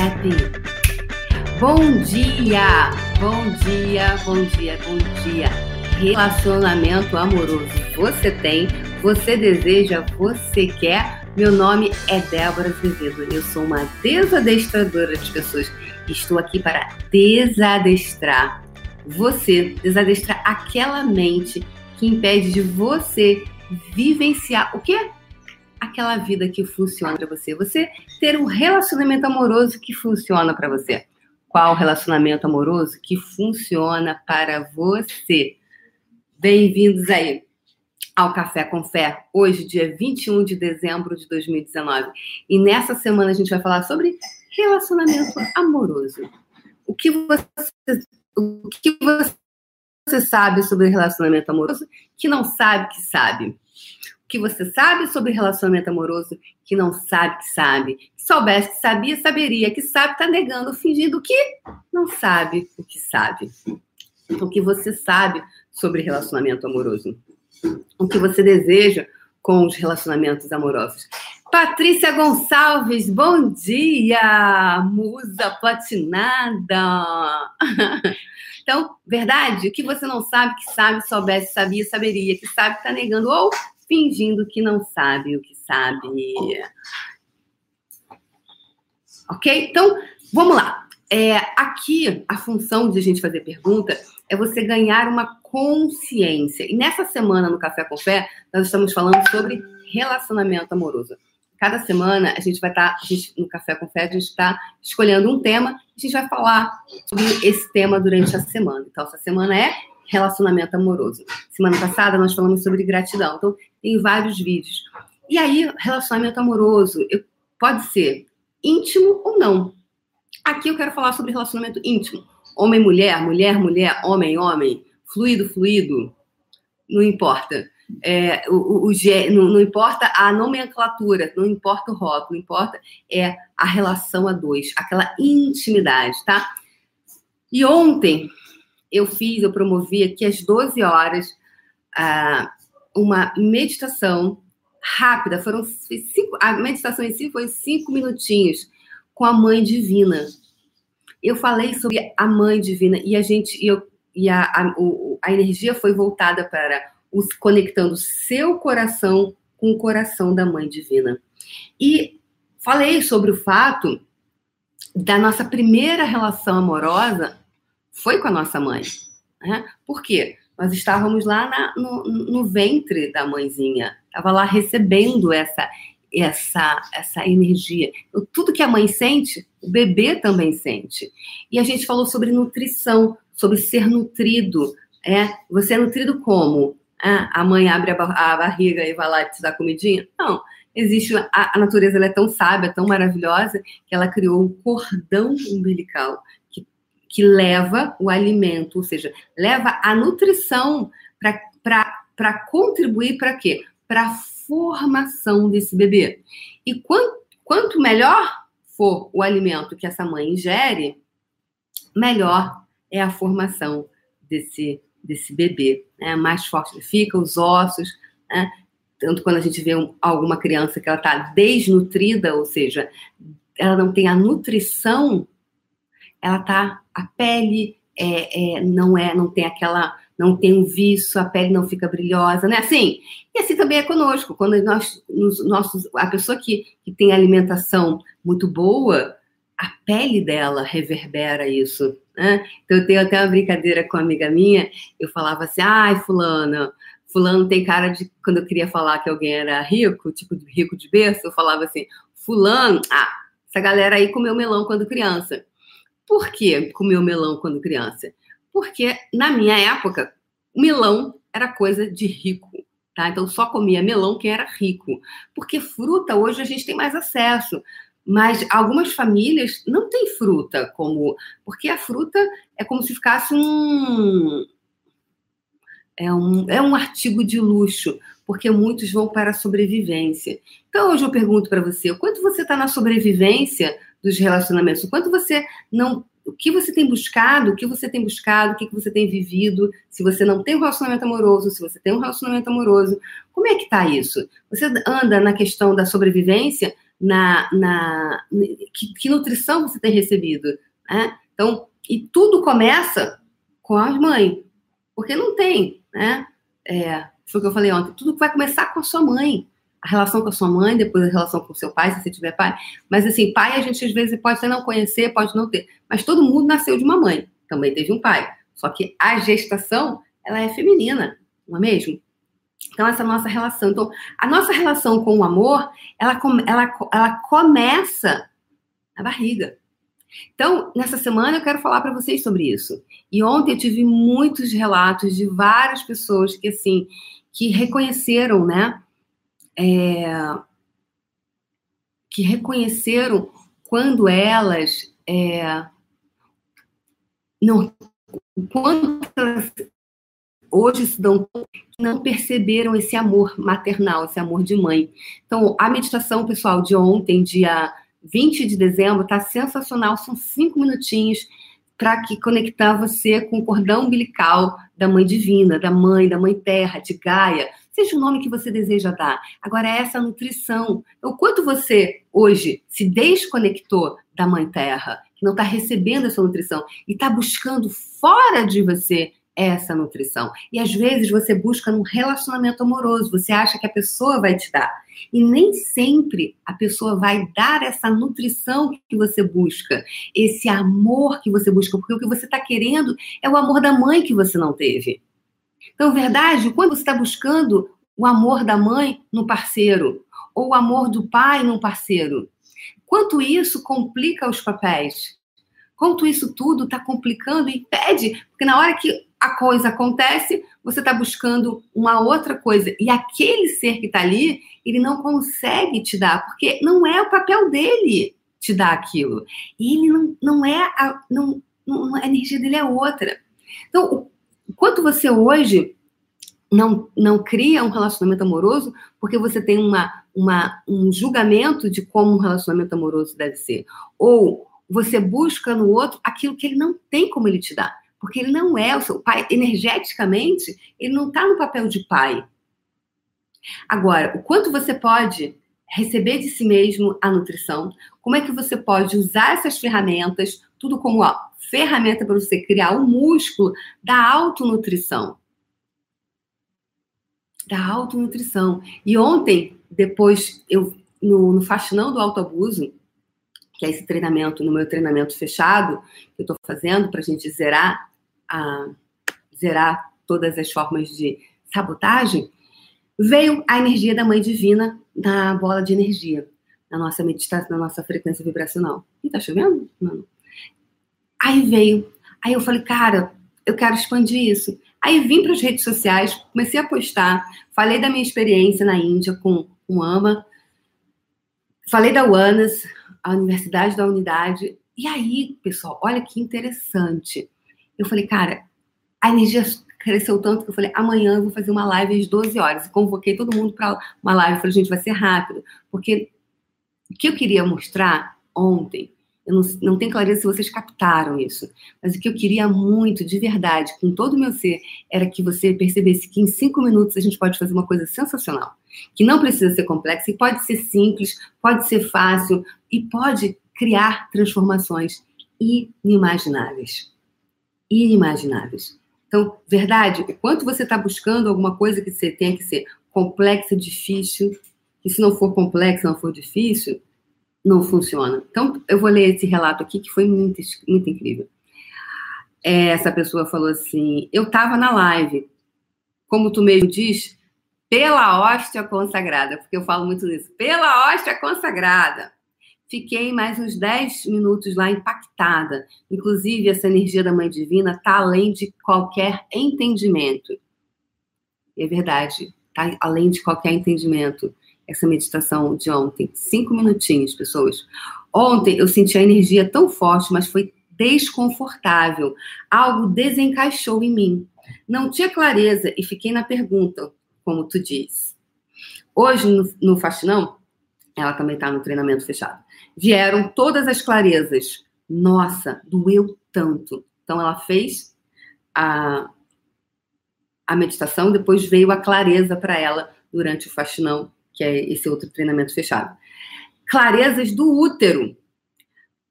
happy. Bom dia, bom dia, bom dia, bom dia. Relacionamento amoroso você tem, você deseja, você quer. Meu nome é Débora Azevedo. Eu sou uma desadestradora de pessoas. Estou aqui para desadestrar você, desadestrar aquela mente que impede de você vivenciar o quê? Aquela vida que funciona para você. Você ter um relacionamento amoroso que funciona para você. Qual relacionamento amoroso que funciona para você? Bem-vindos aí ao Café com Fé, hoje, dia 21 de dezembro de 2019. E nessa semana a gente vai falar sobre relacionamento amoroso. O que você, o que você sabe sobre relacionamento amoroso que não sabe que sabe? Que você sabe sobre relacionamento amoroso que não sabe que sabe. Se soubesse que sabia, saberia. Que sabe, está negando, fingindo que não sabe o que sabe. O que você sabe sobre relacionamento amoroso. O que você deseja com os relacionamentos amorosos. Patrícia Gonçalves, bom dia! Musa platinada! Então, verdade, o que você não sabe que sabe, soubesse, sabia, saberia, que sabe, está negando, ou fingindo que não sabe o que sabe. Ok? Então, vamos lá. É, aqui, a função de a gente fazer pergunta é você ganhar uma consciência. E nessa semana, no Café com Fé, nós estamos falando sobre relacionamento amoroso. Cada semana, a gente vai estar, tá, gente, no Café com Fé, a gente está escolhendo um tema, a gente vai falar sobre esse tema durante a semana. Então, essa semana é relacionamento amoroso. Semana passada nós falamos sobre gratidão. Então, tem vários vídeos. E aí, relacionamento amoroso pode ser íntimo ou não. Aqui eu quero falar sobre relacionamento íntimo. Homem-mulher, mulher-mulher, homem-homem, fluido-fluido, não importa. É, o, o, o não, importa a nomenclatura, não importa o rótulo, importa é a relação a dois, aquela intimidade, tá? E ontem eu fiz, eu promovi aqui às 12 horas uh, uma meditação rápida. Foram cinco, a meditação em si foi cinco minutinhos com a Mãe Divina. Eu falei sobre a Mãe Divina e a gente eu, e a, a, o, a energia foi voltada para os conectando seu coração com o coração da Mãe Divina. E falei sobre o fato da nossa primeira relação amorosa foi com a nossa mãe. Né? Por quê? Nós estávamos lá na, no, no, ventre da mãezinha, estava lá recebendo essa, essa, essa energia. Então, tudo que a mãe sente, o bebê também sente. E a gente falou sobre nutrição, sobre ser nutrido. É, você é nutrido como? É, a mãe abre a, a, barriga e vai lá te dar comidinha? Não. Existe a, a natureza é tão sábia, tão maravilhosa que ela criou um cordão umbilical que leva o alimento, ou seja, leva a nutrição para contribuir para quê? Para a formação desse bebê. E quanto, quanto melhor for o alimento que essa mãe ingere, melhor é a formação desse, desse bebê. Né? Mais forte ele fica, os ossos, né? tanto quando a gente vê um, alguma criança que ela está desnutrida, ou seja, ela não tem a nutrição ela tá a pele é, é, não é, não tem aquela, não tem um viço, a pele não fica brilhosa, né? Assim, e assim também é conosco. Quando nós, nos nossos, a pessoa que, que tem alimentação muito boa, a pele dela reverbera isso. Né? Então eu tenho até uma brincadeira com uma amiga minha, eu falava assim, ai, fulana, fulano tem cara de, quando eu queria falar que alguém era rico, tipo rico de berço, eu falava assim, fulano, ah, essa galera aí comeu melão quando criança. Por que comeu melão quando criança? Porque na minha época, melão era coisa de rico. Tá? Então só comia melão quem era rico. Porque fruta hoje a gente tem mais acesso. Mas algumas famílias não têm fruta como. Porque a fruta é como se ficasse um. É um, é um artigo de luxo, porque muitos vão para a sobrevivência. Então, hoje eu pergunto para você: quanto você está na sobrevivência dos relacionamentos. O quanto você não. O que você tem buscado, o que você tem buscado, o que você tem vivido, se você não tem um relacionamento amoroso, se você tem um relacionamento amoroso, como é que tá isso? Você anda na questão da sobrevivência, na, na que, que nutrição você tem recebido, né? Então, e tudo começa com a mãe, porque não tem, né? É, foi o que eu falei ontem, tudo vai começar com a sua mãe. A relação com a sua mãe, depois a relação com o seu pai, se você tiver pai. Mas assim, pai a gente às vezes pode até não conhecer, pode não ter. Mas todo mundo nasceu de uma mãe, também teve um pai. Só que a gestação, ela é feminina, não é mesmo? Então, essa nossa relação. Então, a nossa relação com o amor, ela, ela, ela começa na barriga. Então, nessa semana eu quero falar para vocês sobre isso. E ontem eu tive muitos relatos de várias pessoas que, assim, que reconheceram, né? É, que reconheceram quando elas é, não quando elas hoje se dão não perceberam esse amor maternal, esse amor de mãe. Então, a meditação, pessoal, de ontem, dia 20 de dezembro, tá sensacional. São cinco minutinhos para que conectar você com o cordão umbilical da mãe divina, da mãe, da mãe terra, de Gaia, seja o nome que você deseja dar. Agora, é essa nutrição. O quanto você hoje se desconectou da mãe terra, que não está recebendo essa nutrição e está buscando fora de você essa nutrição. E às vezes você busca num relacionamento amoroso, você acha que a pessoa vai te dar. E nem sempre a pessoa vai dar essa nutrição que você busca, esse amor que você busca, porque o que você está querendo é o amor da mãe que você não teve. Então, verdade, quando você está buscando o amor da mãe no parceiro, ou o amor do pai no parceiro, quanto isso complica os papéis? Quanto isso tudo está complicando e impede, porque na hora que a coisa acontece, você está buscando uma outra coisa. E aquele ser que está ali, ele não consegue te dar, porque não é o papel dele te dar aquilo. E ele não, não é a, não, não, a energia dele é outra. Então, o quanto você hoje não, não cria um relacionamento amoroso porque você tem uma, uma, um julgamento de como um relacionamento amoroso deve ser. Ou você busca no outro aquilo que ele não tem como ele te dar porque ele não é o seu pai, energeticamente, ele não está no papel de pai. Agora, o quanto você pode receber de si mesmo a nutrição, como é que você pode usar essas ferramentas, tudo como ó, ferramenta para você criar o músculo da autonutrição. Da autonutrição. E ontem, depois, eu no, no Faxinão do Autoabuso, que é esse treinamento, no meu treinamento fechado, que eu estou fazendo para a gente zerar a zerar todas as formas de sabotagem, veio a energia da Mãe Divina na bola de energia, na nossa meditação, na nossa frequência vibracional. E tá chovendo? Não. Aí veio. Aí eu falei, cara, eu quero expandir isso. Aí vim para as redes sociais, comecei a postar, falei da minha experiência na Índia com o AMA, falei da UANAS, a Universidade da Unidade. E aí, pessoal, olha que interessante. Eu falei, cara, a energia cresceu tanto que eu falei, amanhã eu vou fazer uma live às 12 horas. E convoquei todo mundo para uma live. Eu falei, gente, vai ser rápido. Porque o que eu queria mostrar ontem, eu não, não tenho clareza se vocês captaram isso, mas o que eu queria muito, de verdade, com todo o meu ser, era que você percebesse que em cinco minutos a gente pode fazer uma coisa sensacional. Que não precisa ser complexa, e pode ser simples, pode ser fácil, e pode criar transformações inimagináveis inimagináveis. Então, verdade, o quanto você está buscando alguma coisa que você tem que ser complexa, difícil, e se não for complexo, não for difícil, não funciona. Então, eu vou ler esse relato aqui que foi muito, muito incrível. É, essa pessoa falou assim: Eu estava na live, como tu mesmo diz, pela hóstia consagrada, porque eu falo muito nisso, pela hóstia consagrada. Fiquei mais uns 10 minutos lá impactada. Inclusive, essa energia da Mãe Divina está além de qualquer entendimento. É verdade, está além de qualquer entendimento. Essa meditação de ontem. Cinco minutinhos, pessoas. Ontem eu senti a energia tão forte, mas foi desconfortável. Algo desencaixou em mim. Não tinha clareza e fiquei na pergunta, como tu diz. Hoje, no, no Faxinão, ela também está no treinamento fechado vieram todas as clarezas. Nossa, doeu tanto. Então ela fez a, a meditação, depois veio a clareza para ela durante o faxinão, que é esse outro treinamento fechado. clarezas do útero.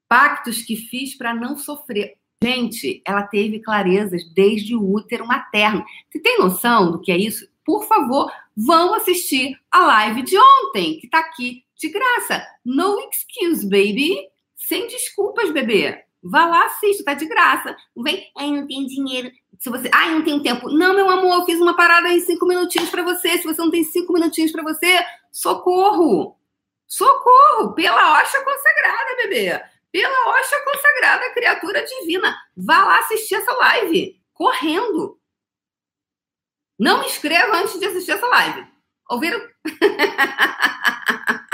Pactos que fiz para não sofrer. Gente, ela teve clarezas desde o útero materno. Você tem noção do que é isso? Por favor, vão assistir a live de ontem, que está aqui de graça. No excuse, baby. Sem desculpas, bebê. Vá lá, assista, tá de graça. Não vem, ai, não tenho dinheiro. Se você, ai, não tenho tempo. Não, meu amor, eu fiz uma parada em cinco minutinhos para você. Se você não tem cinco minutinhos para você, socorro. Socorro, pela hoxa consagrada, bebê. Pela hoxa consagrada, criatura divina. Vá lá assistir essa live, correndo. Não me inscreva antes de assistir essa live. Ouviram?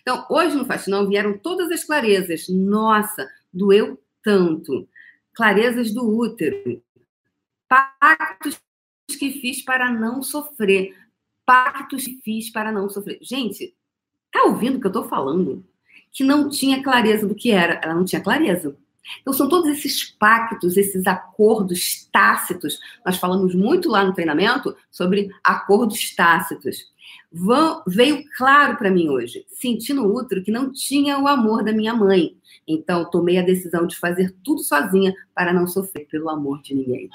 então, hoje no Faxinão vieram todas as clarezas. Nossa, doeu tanto. Clarezas do útero. Pactos que fiz para não sofrer. Pactos que fiz para não sofrer. Gente, Tá ouvindo o que eu tô falando? Que não tinha clareza do que era. Ela não tinha clareza. Então, são todos esses pactos, esses acordos tácitos. Nós falamos muito lá no treinamento sobre acordos tácitos. Veio claro para mim hoje, senti no útero que não tinha o amor da minha mãe. Então, tomei a decisão de fazer tudo sozinha para não sofrer pelo amor de ninguém.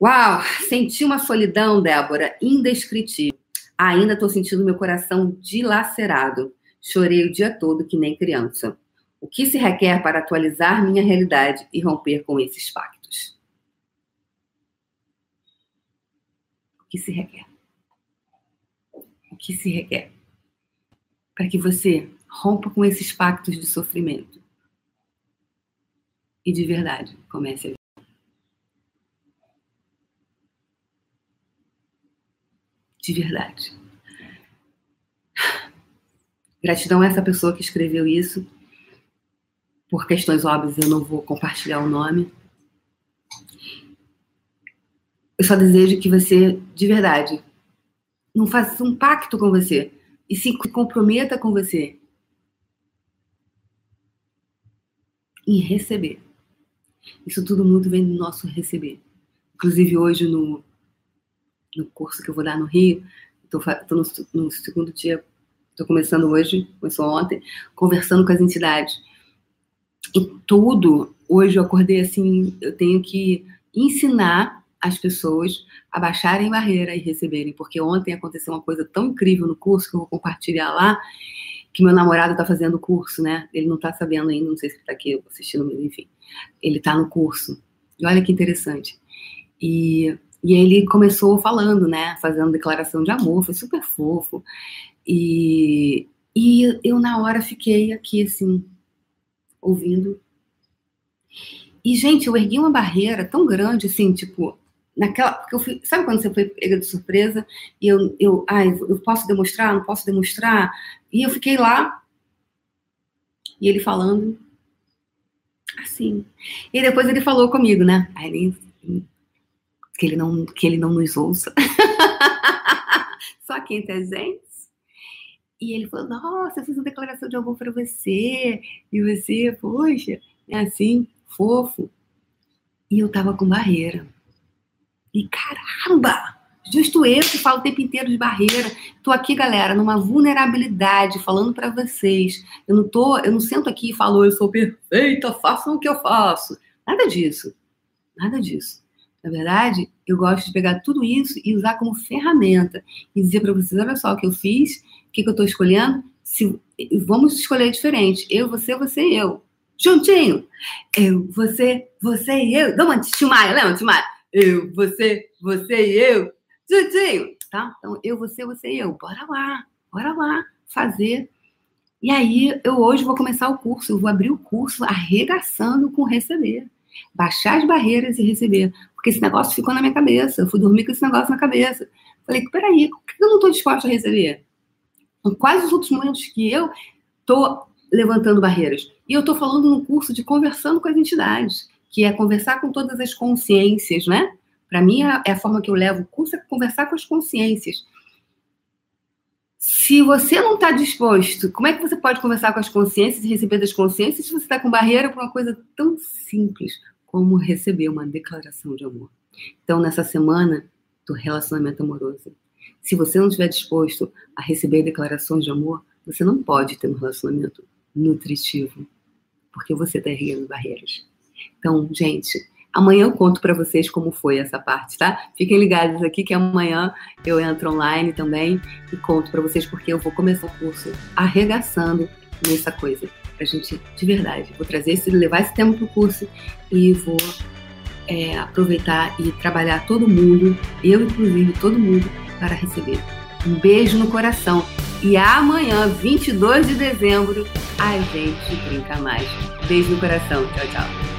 Uau! Senti uma solidão, Débora, indescritível. Ainda estou sentindo meu coração dilacerado. Chorei o dia todo que nem criança. O que se requer para atualizar minha realidade e romper com esses pactos? O que se requer? O que se requer? Para que você rompa com esses pactos de sofrimento e de verdade comece a de verdade. Gratidão a essa pessoa que escreveu isso. Por questões óbvias, eu não vou compartilhar o nome. Eu só desejo que você, de verdade, não faça um pacto com você e se comprometa com você em receber. Isso tudo muito vem do nosso receber. Inclusive, hoje, no, no curso que eu vou dar no Rio, estou no, no segundo dia, estou começando hoje, começou ontem, conversando com as entidades. E tudo, hoje eu acordei assim, eu tenho que ensinar as pessoas a baixarem barreira e receberem, porque ontem aconteceu uma coisa tão incrível no curso que eu vou compartilhar lá, que meu namorado está fazendo o curso, né? Ele não está sabendo ainda, não sei se está aqui assistindo, enfim. Ele está no curso. E olha que interessante. E e ele começou falando, né? Fazendo declaração de amor, foi super fofo. E, e eu, na hora, fiquei aqui, assim, ouvindo. E, gente, eu ergui uma barreira tão grande, assim, tipo, naquela. Porque eu fui, sabe quando você foi pega de surpresa e eu, eu, ai, eu posso demonstrar, não posso demonstrar? E eu fiquei lá, e ele falando assim. E depois ele falou comigo, né? Aí ele que ele não, que ele não nos ouça. Só quem tem gente. E ele falou: Nossa, eu fiz uma declaração de amor para você. E você, poxa, é assim, fofo. E eu tava com barreira. E caramba! Justo eu que falo o tempo inteiro de barreira. Tô aqui, galera, numa vulnerabilidade, falando para vocês. Eu não tô, eu não sento aqui e falo, eu sou perfeita, façam o que eu faço. Nada disso. Nada disso. Na verdade, eu gosto de pegar tudo isso e usar como ferramenta e dizer para vocês: olha só o que eu fiz, o que, que eu estou escolhendo. Se, vamos escolher diferente. Eu, você, você e eu. Juntinho. Eu, você, você e eu. Uma Timaya, lembra, Timaya? Eu, você, você e eu. Juntinho. Tá? Então, eu, você, você e eu. Bora lá, bora lá fazer. E aí, eu hoje vou começar o curso. Eu vou abrir o curso arregaçando com receber baixar as barreiras e receber. Porque esse negócio ficou na minha cabeça. Eu fui dormir com esse negócio na cabeça. Falei, peraí, por que eu não estou disposta a receber? Em quais os outros momentos que eu estou levantando barreiras? E eu estou falando no curso de conversando com as entidades, que é conversar com todas as consciências, né? Para mim, é, é a forma que eu levo o curso é conversar com as consciências. Se você não está disposto, como é que você pode conversar com as consciências e receber das consciências se você está com barreira para uma coisa tão simples como receber uma declaração de amor? Então, nessa semana do relacionamento amoroso, se você não estiver disposto a receber declarações de amor, você não pode ter um relacionamento nutritivo, porque você está erguendo barreiras. Então, gente, amanhã eu conto para vocês como foi essa parte, tá? Fiquem ligados aqui que amanhã eu entro online também e conto para vocês porque eu vou começar o curso arregaçando nessa coisa. Pra gente, de verdade, vou trazer esse, levar esse tema pro curso e vou é, aproveitar e trabalhar todo mundo, eu inclusive, todo mundo, para receber. Um beijo no coração. E amanhã, 22 de dezembro, a gente brinca mais. Beijo no coração. Tchau, tchau.